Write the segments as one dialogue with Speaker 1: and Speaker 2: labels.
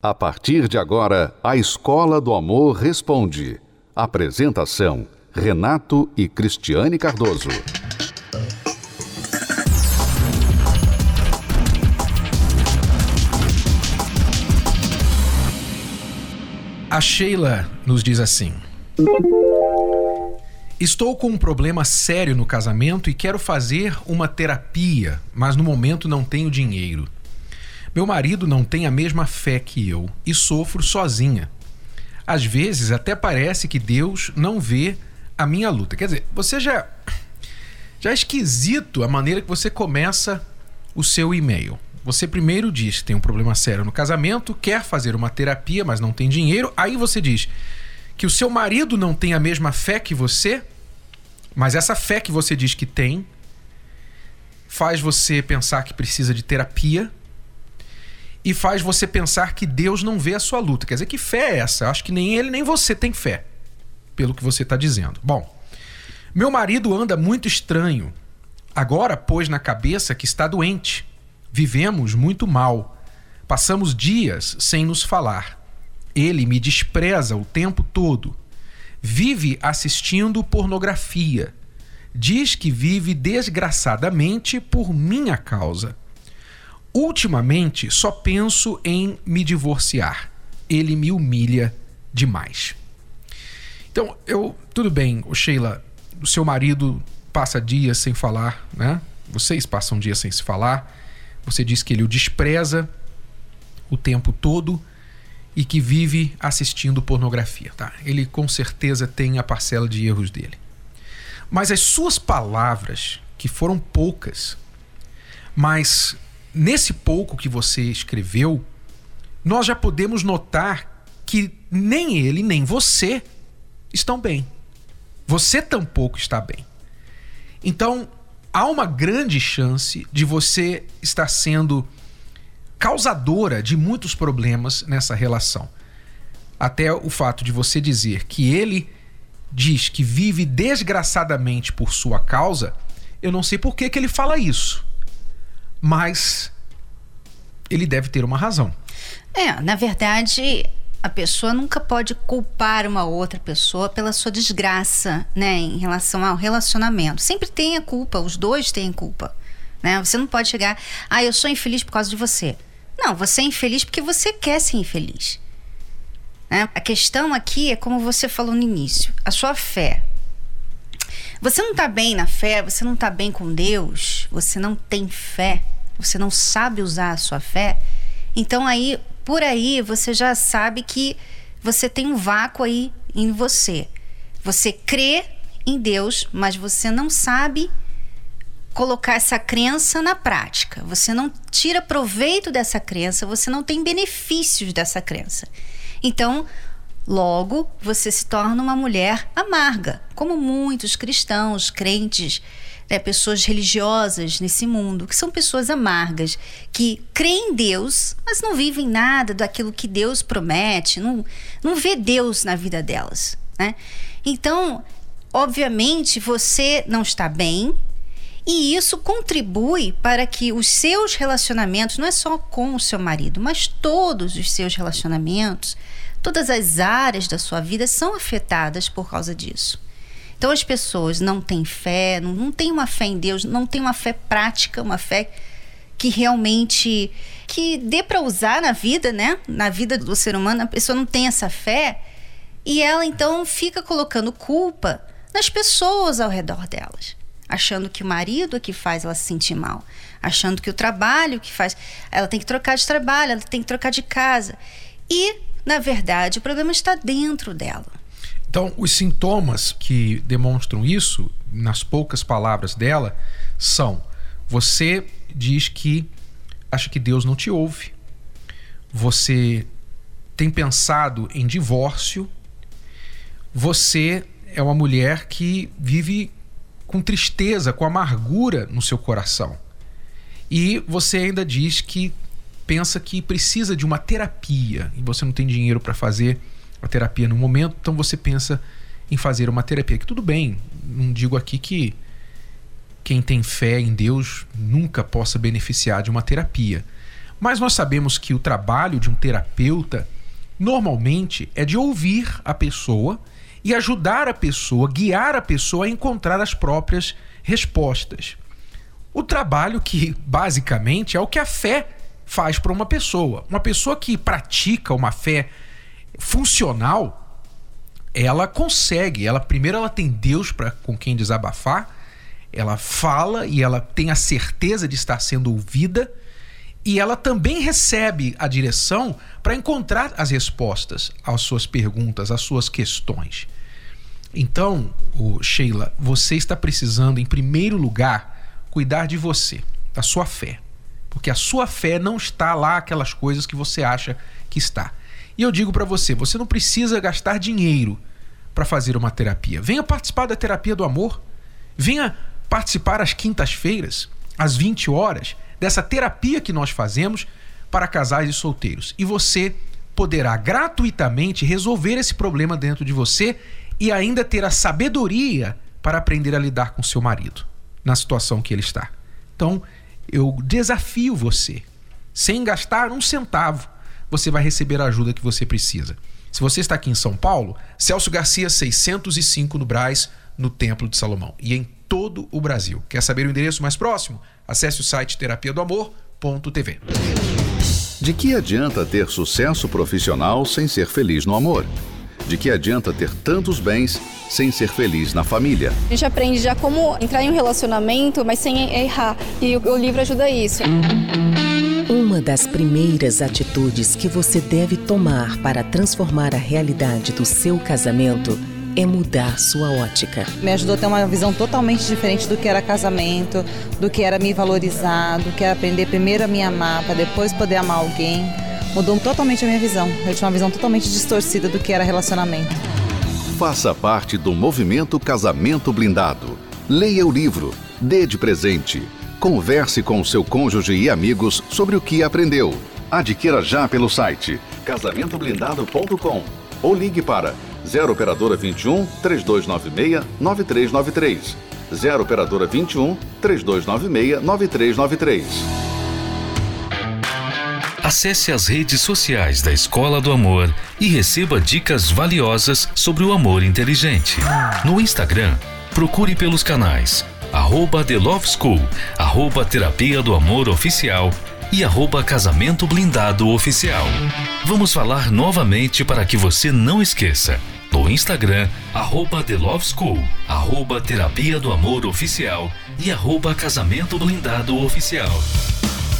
Speaker 1: A partir de agora, a Escola do Amor Responde. Apresentação: Renato e Cristiane Cardoso.
Speaker 2: A Sheila nos diz assim: Estou com um problema sério no casamento e quero fazer uma terapia, mas no momento não tenho dinheiro. Meu marido não tem a mesma fé que eu e sofro sozinha. Às vezes até parece que Deus não vê a minha luta. Quer dizer, você já já é esquisito a maneira que você começa o seu e-mail. Você primeiro diz que tem um problema sério no casamento, quer fazer uma terapia, mas não tem dinheiro. Aí você diz que o seu marido não tem a mesma fé que você, mas essa fé que você diz que tem faz você pensar que precisa de terapia e faz você pensar que Deus não vê a sua luta. Quer dizer, que fé é essa? Acho que nem ele nem você tem fé, pelo que você está dizendo. Bom, meu marido anda muito estranho. Agora pôs na cabeça que está doente. Vivemos muito mal. Passamos dias sem nos falar. Ele me despreza o tempo todo. Vive assistindo pornografia. Diz que vive desgraçadamente por minha causa. Ultimamente, só penso em me divorciar. Ele me humilha demais. Então, eu. Tudo bem, Sheila, o seu marido passa dias sem falar, né? Vocês passam dias sem se falar. Você diz que ele o despreza o tempo todo e que vive assistindo pornografia, tá? Ele com certeza tem a parcela de erros dele. Mas as suas palavras, que foram poucas, mas nesse pouco que você escreveu, nós já podemos notar que nem ele nem você estão bem. Você tampouco está bem. Então, há uma grande chance de você estar sendo causadora de muitos problemas nessa relação. Até o fato de você dizer que ele diz que vive desgraçadamente por sua causa, eu não sei por que, que ele fala isso mas ele deve ter uma razão.
Speaker 3: É, na verdade, a pessoa nunca pode culpar uma outra pessoa pela sua desgraça, né, em relação ao relacionamento. Sempre tem a culpa, os dois têm culpa, né? Você não pode chegar, ah, eu sou infeliz por causa de você. Não, você é infeliz porque você quer ser infeliz. Né? A questão aqui é como você falou no início, a sua fé. Você não está bem na fé, você não está bem com Deus, você não tem fé, você não sabe usar a sua fé. Então aí, por aí, você já sabe que você tem um vácuo aí em você. Você crê em Deus, mas você não sabe colocar essa crença na prática. Você não tira proveito dessa crença, você não tem benefícios dessa crença. Então, Logo, você se torna uma mulher amarga, como muitos cristãos, crentes, né, pessoas religiosas nesse mundo, que são pessoas amargas, que creem em Deus, mas não vivem nada daquilo que Deus promete, não, não vê Deus na vida delas. Né? Então, obviamente, você não está bem, e isso contribui para que os seus relacionamentos, não é só com o seu marido, mas todos os seus relacionamentos, todas as áreas da sua vida são afetadas por causa disso. Então as pessoas não têm fé, não, não têm uma fé em Deus, não têm uma fé prática, uma fé que realmente que dê para usar na vida, né? Na vida do ser humano, a pessoa não tem essa fé e ela então fica colocando culpa nas pessoas ao redor delas, achando que o marido é que faz ela se sentir mal, achando que o trabalho que faz, ela tem que trocar de trabalho, ela tem que trocar de casa. E na verdade, o problema está dentro dela.
Speaker 2: Então, os sintomas que demonstram isso, nas poucas palavras dela, são: você diz que acha que Deus não te ouve, você tem pensado em divórcio, você é uma mulher que vive com tristeza, com amargura no seu coração. E você ainda diz que pensa que precisa de uma terapia e você não tem dinheiro para fazer a terapia no momento, então você pensa em fazer uma terapia. Que tudo bem, não digo aqui que quem tem fé em Deus nunca possa beneficiar de uma terapia. Mas nós sabemos que o trabalho de um terapeuta normalmente é de ouvir a pessoa e ajudar a pessoa, guiar a pessoa a encontrar as próprias respostas. O trabalho que basicamente é o que a fé faz para uma pessoa. Uma pessoa que pratica uma fé funcional, ela consegue, ela primeiro ela tem Deus para com quem desabafar, ela fala e ela tem a certeza de estar sendo ouvida e ela também recebe a direção para encontrar as respostas às suas perguntas, às suas questões. Então, Sheila, você está precisando, em primeiro lugar, cuidar de você, da sua fé. Porque a sua fé não está lá aquelas coisas que você acha que está. E eu digo para você, você não precisa gastar dinheiro para fazer uma terapia. Venha participar da terapia do amor. Venha participar às quintas-feiras, às 20 horas, dessa terapia que nós fazemos para casais e solteiros. E você poderá gratuitamente resolver esse problema dentro de você e ainda ter a sabedoria para aprender a lidar com seu marido na situação que ele está. Então, eu desafio você, sem gastar um centavo, você vai receber a ajuda que você precisa. Se você está aqui em São Paulo, Celso Garcia 605 no Braz, no Templo de Salomão e em todo o Brasil. Quer saber o endereço mais próximo? Acesse o site terapia do amor.tv.
Speaker 1: De que adianta ter sucesso profissional sem ser feliz no amor? De que adianta ter tantos bens sem ser feliz na família?
Speaker 4: A gente aprende já como entrar em um relacionamento, mas sem errar. E o, livro ajuda isso.
Speaker 5: Uma das primeiras atitudes que você deve tomar para transformar a realidade do seu casamento é mudar sua ótica.
Speaker 6: Me ajudou a ter uma visão totalmente diferente do que era casamento, do que era me valorizar, do que era aprender primeiro a me amar, para depois poder amar alguém mudou totalmente a minha visão. Eu tinha uma visão totalmente distorcida do que era relacionamento.
Speaker 1: Faça parte do movimento Casamento Blindado. Leia o livro, dê de presente. Converse com seu cônjuge e amigos sobre o que aprendeu. Adquira já pelo site casamentoblindado.com ou ligue para 0 operadora 21 3296 9393. 0 operadora 21 3296 9393.
Speaker 7: Acesse as redes sociais da Escola do Amor e receba dicas valiosas sobre o amor inteligente. No Instagram, procure pelos canais arroba The Love School, arroba Terapia do Amor Oficial e arroba Casamento Blindado Oficial. Vamos falar novamente para que você não esqueça. No Instagram, arroba The Love School, arroba Terapia do Amor Oficial e arroba Casamento Blindado Oficial.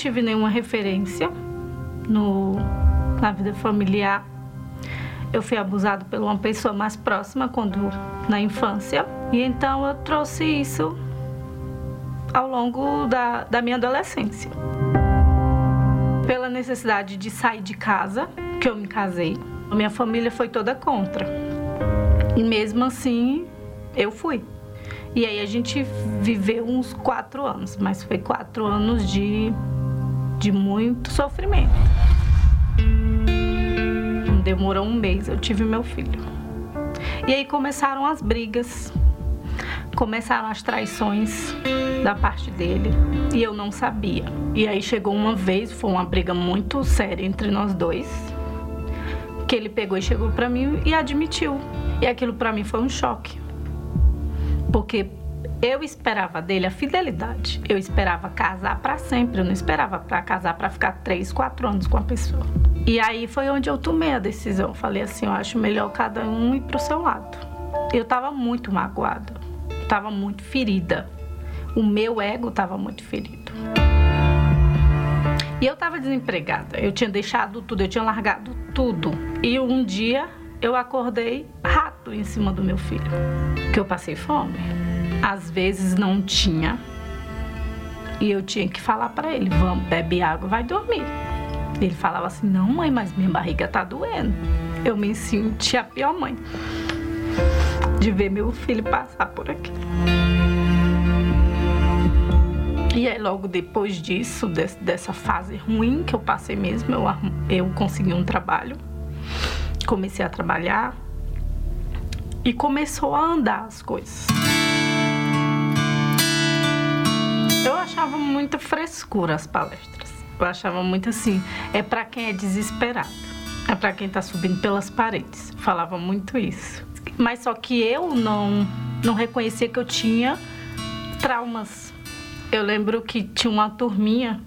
Speaker 8: Tive nenhuma referência no, na vida familiar. Eu fui abusado por uma pessoa mais próxima quando na infância. E então eu trouxe isso ao longo da, da minha adolescência. Pela necessidade de sair de casa, que eu me casei, a minha família foi toda contra. E mesmo assim, eu fui. E aí a gente viveu uns quatro anos, mas foi quatro anos de, de muito sofrimento. Demorou um mês, eu tive meu filho. E aí começaram as brigas, começaram as traições da parte dele e eu não sabia. E aí chegou uma vez, foi uma briga muito séria entre nós dois, que ele pegou e chegou para mim e admitiu. E aquilo para mim foi um choque porque eu esperava dele a fidelidade. Eu esperava casar para sempre. Eu não esperava para casar para ficar três, quatro anos com a pessoa. E aí foi onde eu tomei a decisão. Falei assim, eu acho melhor cada um ir pro seu lado. Eu tava muito magoada, tava muito ferida. O meu ego tava muito ferido. E eu tava desempregada. Eu tinha deixado tudo, eu tinha largado tudo. E um dia eu acordei rato em cima do meu filho, que eu passei fome. Às vezes não tinha. E eu tinha que falar para ele: "Vamos, bebe água, vai dormir". Ele falava assim: Não, mãe, mas minha barriga tá doendo. Eu me senti a pior mãe de ver meu filho passar por aqui. E aí, logo depois disso, dessa fase ruim que eu passei mesmo, eu, eu consegui um trabalho, comecei a trabalhar e começou a andar as coisas. Achava muita frescura as palestras. Eu achava muito assim, é para quem é desesperado. É para quem tá subindo pelas paredes. Falava muito isso. Mas só que eu não não reconhecia que eu tinha traumas. Eu lembro que tinha uma turminha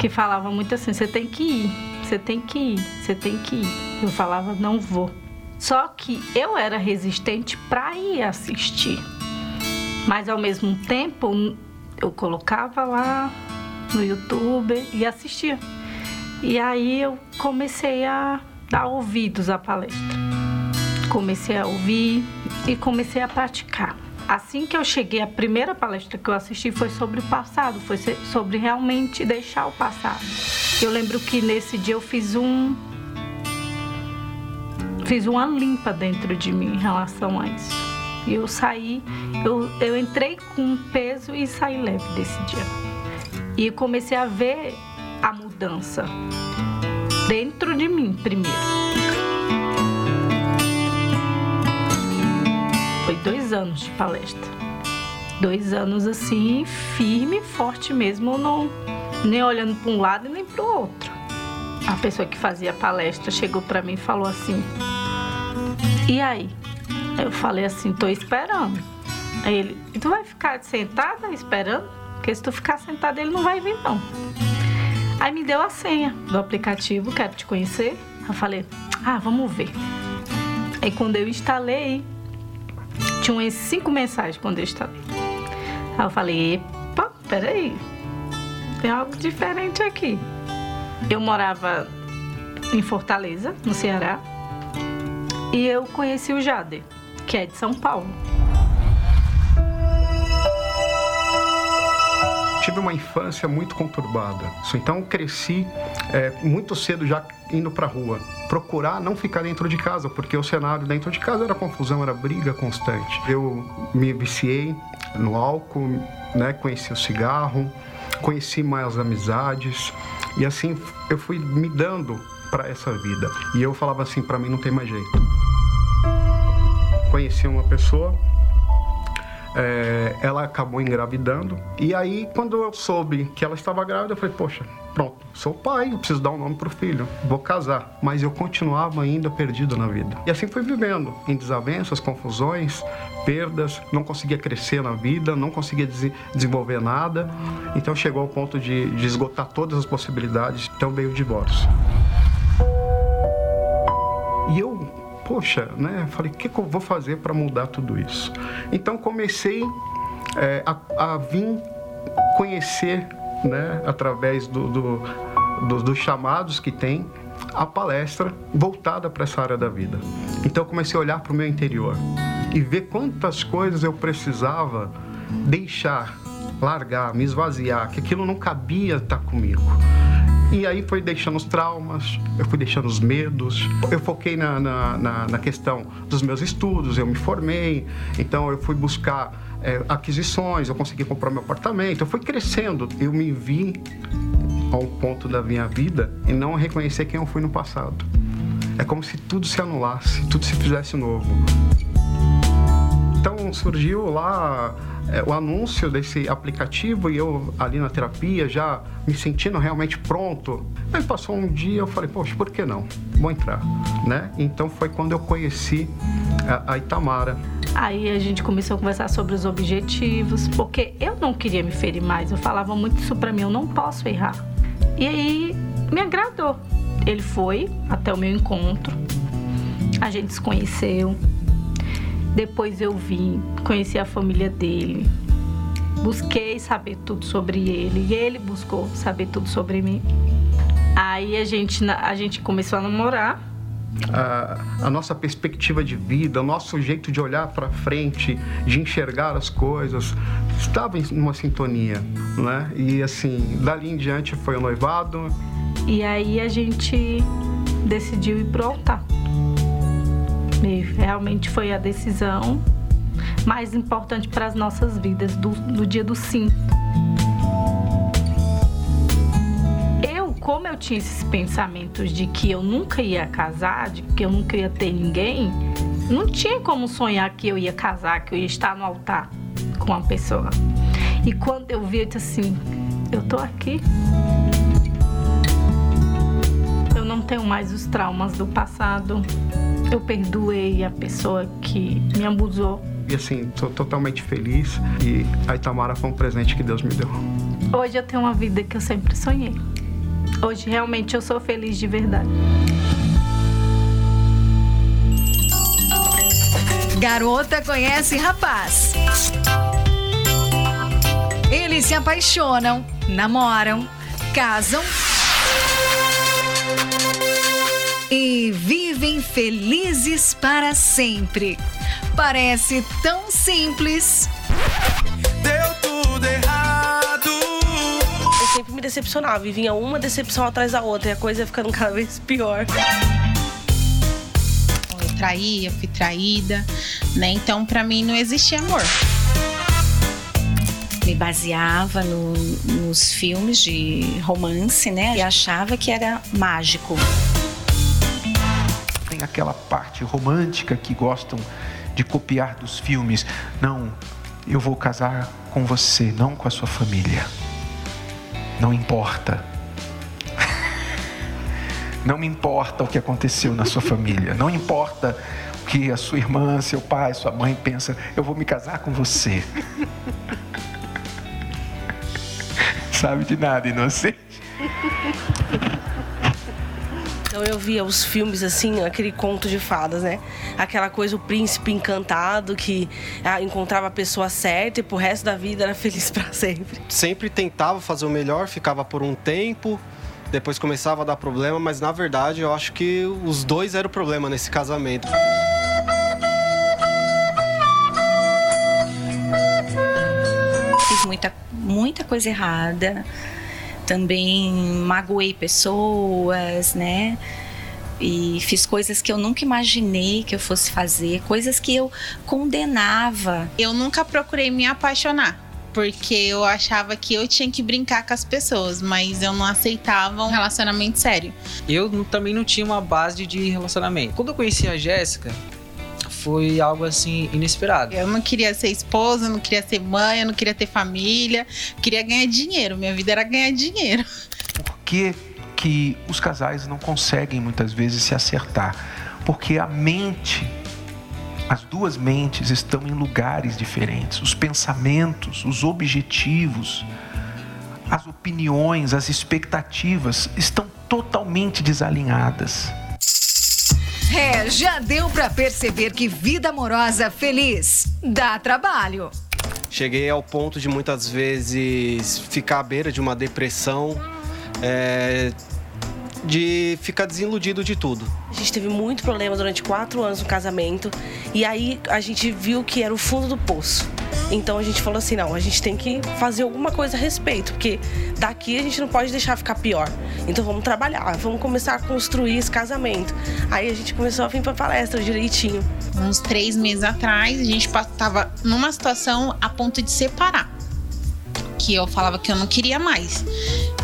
Speaker 8: que falava muito assim: você tem que ir, você tem que ir, você tem que ir. Eu falava: não vou. Só que eu era resistente para ir assistir. Mas ao mesmo tempo, eu colocava lá no YouTube e assistia. E aí eu comecei a dar ouvidos à palestra. Comecei a ouvir e comecei a praticar. Assim que eu cheguei, a primeira palestra que eu assisti foi sobre o passado, foi sobre realmente deixar o passado. Eu lembro que nesse dia eu fiz um fiz uma limpa dentro de mim em relação a isso. Eu saí, eu, eu entrei com peso e saí leve desse dia. E comecei a ver a mudança dentro de mim primeiro. Foi dois anos de palestra. Dois anos assim, firme forte mesmo, não, nem olhando para um lado nem para o outro. A pessoa que fazia a palestra chegou para mim e falou assim: E aí? Eu falei assim: Tô esperando. Aí ele: tu vai ficar sentada esperando? Porque se tu ficar sentado, ele não vai vir, não. Aí me deu a senha do aplicativo, quero te conhecer. Eu falei, ah, vamos ver. Aí quando eu instalei, tinha umas cinco mensagens quando eu instalei. Aí eu falei, epa, peraí, tem algo diferente aqui. Eu morava em Fortaleza, no Ceará, e eu conheci o Jader, que é de São Paulo.
Speaker 9: tive uma infância muito conturbada. Então cresci é, muito cedo já indo para rua. Procurar não ficar dentro de casa, porque o cenário dentro de casa era confusão, era briga constante. Eu me viciei no álcool, né? conheci o cigarro, conheci mais amizades e assim eu fui me dando para essa vida. E eu falava assim, para mim não tem mais jeito. Conheci uma pessoa é, ela acabou engravidando. E aí, quando eu soube que ela estava grávida, eu falei, poxa, pronto, sou pai, preciso dar um nome pro filho, vou casar. Mas eu continuava ainda perdido na vida. E assim fui vivendo, em desavenças, confusões, perdas, não conseguia crescer na vida, não conseguia des desenvolver nada. Então chegou ao ponto de, de esgotar todas as possibilidades, então veio o divórcio. Poxa, né? Falei, o que, que, eu vou fazer para mudar tudo isso? Então comecei é, a, a vir conhecer, né, através do, do, do, dos chamados que tem, a palestra voltada para essa área da vida. Então comecei a olhar para o meu interior e ver quantas coisas eu precisava deixar, largar, me esvaziar, que aquilo não cabia estar comigo. E aí foi deixando os traumas, eu fui deixando os medos, eu foquei na, na, na, na questão dos meus estudos, eu me formei, então eu fui buscar é, aquisições, eu consegui comprar meu apartamento, eu fui crescendo, eu me vi a um ponto da minha vida e não reconhecer quem eu fui no passado. É como se tudo se anulasse, tudo se fizesse novo. Então surgiu lá é, o anúncio desse aplicativo e eu ali na terapia já me sentindo realmente pronto. Aí passou um dia eu falei, poxa, por que não? Vou entrar, né? Então foi quando eu conheci a, a Itamara.
Speaker 8: Aí a gente começou a conversar sobre os objetivos, porque eu não queria me ferir mais. Eu falava muito isso para mim, eu não posso errar. E aí me agradou. Ele foi até o meu encontro. A gente se conheceu. Depois eu vim, conheci a família dele. Busquei saber tudo sobre ele. E ele buscou saber tudo sobre mim. Aí a gente, a gente começou a namorar.
Speaker 9: A, a, nossa perspectiva de vida, o nosso jeito de olhar para frente, de enxergar as coisas, estava em uma sintonia, né? E assim, dali em diante foi o noivado.
Speaker 8: E aí a gente decidiu ir pro altar. E realmente foi a decisão mais importante para as nossas vidas do, do dia do sim. Eu, como eu tinha esses pensamentos de que eu nunca ia casar, de que eu nunca ia ter ninguém, não tinha como sonhar que eu ia casar, que eu ia estar no altar com uma pessoa. E quando eu vi, eu disse assim: eu tô aqui. Tenho mais os traumas do passado eu perdoei a pessoa que me abusou.
Speaker 9: E assim, estou totalmente feliz e a Itamara foi um presente que Deus me deu.
Speaker 8: Hoje eu tenho uma vida que eu sempre sonhei. Hoje realmente eu sou feliz de verdade.
Speaker 10: Garota conhece rapaz. Eles se apaixonam, namoram, casam e vivem felizes para sempre. Parece tão simples.
Speaker 11: Deu tudo errado.
Speaker 12: Eu sempre me decepcionava e vinha uma decepção atrás da outra e a coisa ia ficando cada vez pior.
Speaker 13: Eu traí, eu fui traída, né? Então para mim não existia amor me baseava no, nos filmes de romance, né? E achava que era mágico
Speaker 14: aquela parte romântica que gostam de copiar dos filmes. Não, eu vou casar com você, não com a sua família. Não importa. Não me importa o que aconteceu na sua família. Não importa o que a sua irmã, seu pai, sua mãe pensa. Eu vou me casar com você. Sabe de nada, inocente.
Speaker 12: Então eu via os filmes assim, aquele conto de fadas, né? Aquela coisa, o príncipe encantado que ah, encontrava a pessoa certa e pro resto da vida era feliz para sempre.
Speaker 15: Sempre tentava fazer o melhor, ficava por um tempo, depois começava a dar problema, mas na verdade eu acho que os dois eram o problema nesse casamento.
Speaker 13: Fiz muita, muita coisa errada também magoei pessoas, né? E fiz coisas que eu nunca imaginei que eu fosse fazer, coisas que eu condenava.
Speaker 16: Eu nunca procurei me apaixonar porque eu achava que eu tinha que brincar com as pessoas, mas eu não aceitava um relacionamento sério.
Speaker 17: Eu também não tinha uma base de relacionamento. Quando eu conheci a Jéssica, foi algo assim inesperado.
Speaker 16: Eu não queria ser esposa, não queria ser mãe, eu não queria ter família, queria ganhar dinheiro. Minha vida era ganhar dinheiro.
Speaker 14: Por que, que os casais não conseguem muitas vezes se acertar? Porque a mente as duas mentes estão em lugares diferentes. Os pensamentos, os objetivos, as opiniões, as expectativas estão totalmente desalinhadas.
Speaker 10: É, já deu para perceber que vida amorosa feliz dá trabalho.
Speaker 15: Cheguei ao ponto de muitas vezes ficar à beira de uma depressão, é, de ficar desiludido de tudo.
Speaker 12: A gente teve muito problema durante quatro anos no casamento e aí a gente viu que era o fundo do poço. Então a gente falou assim: não, a gente tem que fazer alguma coisa a respeito, porque daqui a gente não pode deixar ficar pior. Então vamos trabalhar, vamos começar a construir esse casamento. Aí a gente começou a vir para palestra direitinho.
Speaker 16: Uns três meses atrás, a gente estava numa situação a ponto de separar que eu falava que eu não queria mais.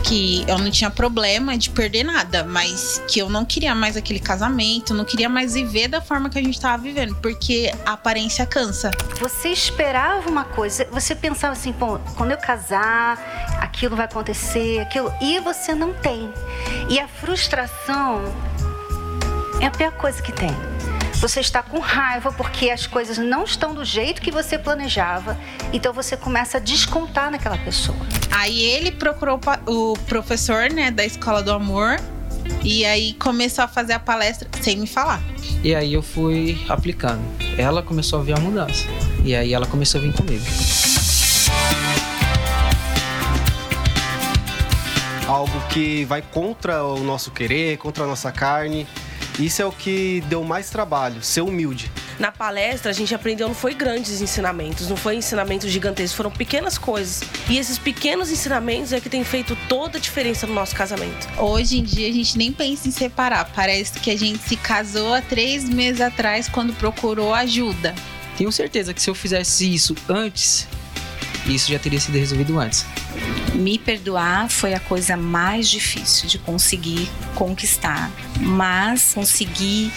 Speaker 16: Que eu não tinha problema de perder nada, mas que eu não queria mais aquele casamento, não queria mais viver da forma que a gente estava vivendo, porque a aparência cansa.
Speaker 3: Você esperava uma coisa, você pensava assim, pô, quando eu casar, aquilo vai acontecer, aquilo, e você não tem. E a frustração é a pior coisa que tem. Você está com raiva porque as coisas não estão do jeito que você planejava, então você começa a descontar naquela pessoa.
Speaker 16: Aí ele procurou o professor, né, da escola do amor E aí começou a fazer a palestra sem me falar.
Speaker 17: E aí eu fui aplicando. Ela começou a ver a mudança. E aí ela começou a vir comigo.
Speaker 15: Algo que vai contra o nosso querer, contra a nossa carne. Isso é o que deu mais trabalho, ser humilde.
Speaker 12: Na palestra, a gente aprendeu, não foi grandes ensinamentos, não foi ensinamentos gigantescos, foram pequenas coisas. E esses pequenos ensinamentos é que tem feito toda a diferença no nosso casamento.
Speaker 16: Hoje em dia a gente nem pensa em separar. Parece que a gente se casou há três meses atrás quando procurou ajuda.
Speaker 17: Tenho certeza que se eu fizesse isso antes, isso já teria sido resolvido antes.
Speaker 13: Me perdoar foi a coisa mais difícil de conseguir conquistar, mas consegui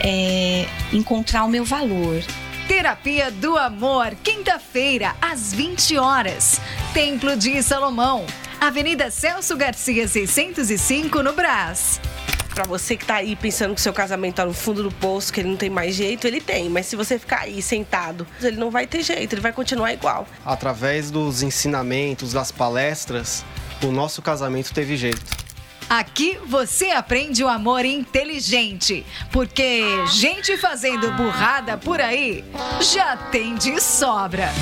Speaker 13: é, encontrar o meu valor.
Speaker 10: Terapia do Amor, quinta-feira, às 20 horas. Templo de Salomão, Avenida Celso Garcia, 605, no Brás.
Speaker 12: Pra você que tá aí pensando que seu casamento tá no fundo do poço, que ele não tem mais jeito, ele tem. Mas se você ficar aí sentado, ele não vai ter jeito, ele vai continuar igual.
Speaker 15: Através dos ensinamentos, das palestras, o nosso casamento teve jeito.
Speaker 10: Aqui você aprende o amor inteligente, porque gente fazendo burrada por aí já tem de sobra.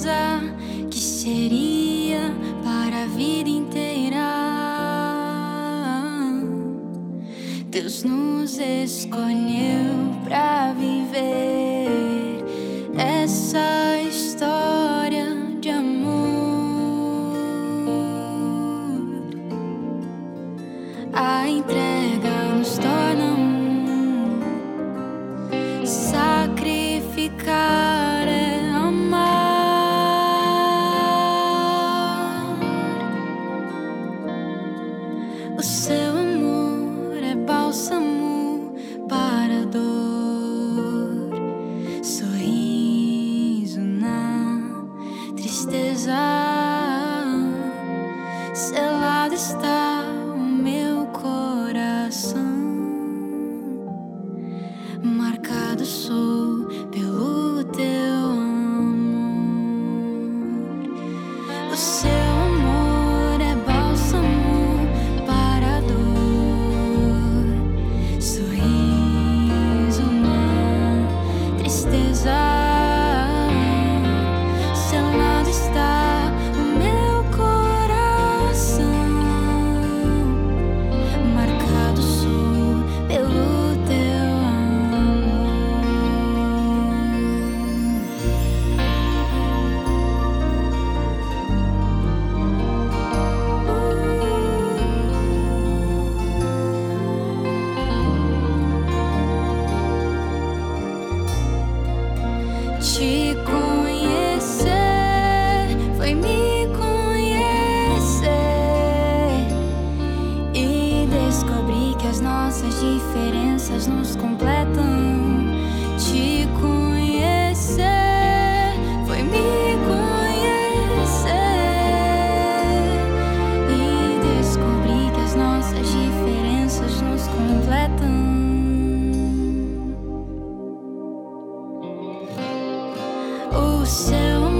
Speaker 18: Certeza que seria para a vida inteira. Deus nos escolheu para viver essa So.